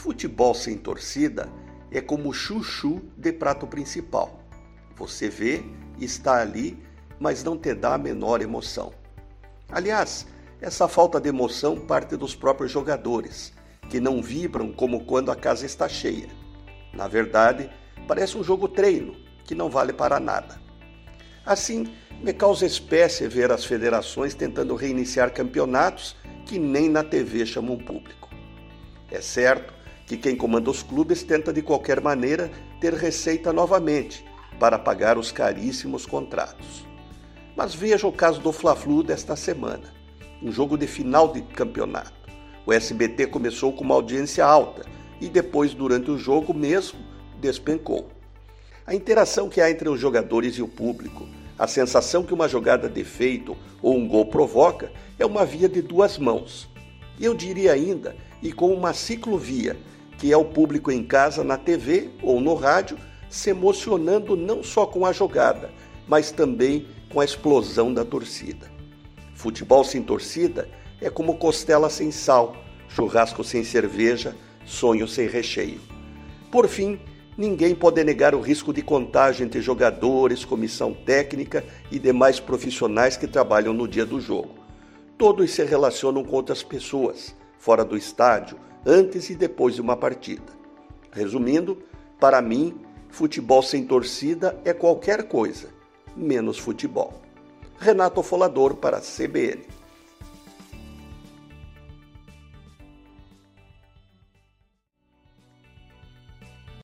Futebol sem torcida é como chuchu de prato principal. Você vê, está ali, mas não te dá a menor emoção. Aliás, essa falta de emoção parte dos próprios jogadores, que não vibram como quando a casa está cheia. Na verdade, parece um jogo treino, que não vale para nada. Assim, me causa espécie ver as federações tentando reiniciar campeonatos que nem na TV chamam público. É certo que quem comanda os clubes tenta de qualquer maneira ter receita novamente para pagar os caríssimos contratos. Mas veja o caso do Fla-Flu desta semana, um jogo de final de campeonato. O SBT começou com uma audiência alta e depois, durante o jogo mesmo, despencou. A interação que há entre os jogadores e o público, a sensação que uma jogada de feito ou um gol provoca, é uma via de duas mãos. Eu diria ainda, e com uma ciclovia, que é o público em casa, na TV ou no rádio, se emocionando não só com a jogada, mas também com a explosão da torcida. Futebol sem torcida é como costela sem sal, churrasco sem cerveja, sonho sem recheio. Por fim, ninguém pode negar o risco de contágio entre jogadores, comissão técnica e demais profissionais que trabalham no dia do jogo. Todos se relacionam com outras pessoas, fora do estádio, antes e depois de uma partida. Resumindo, para mim, futebol sem torcida é qualquer coisa, menos futebol. Renato Folador para a CBN.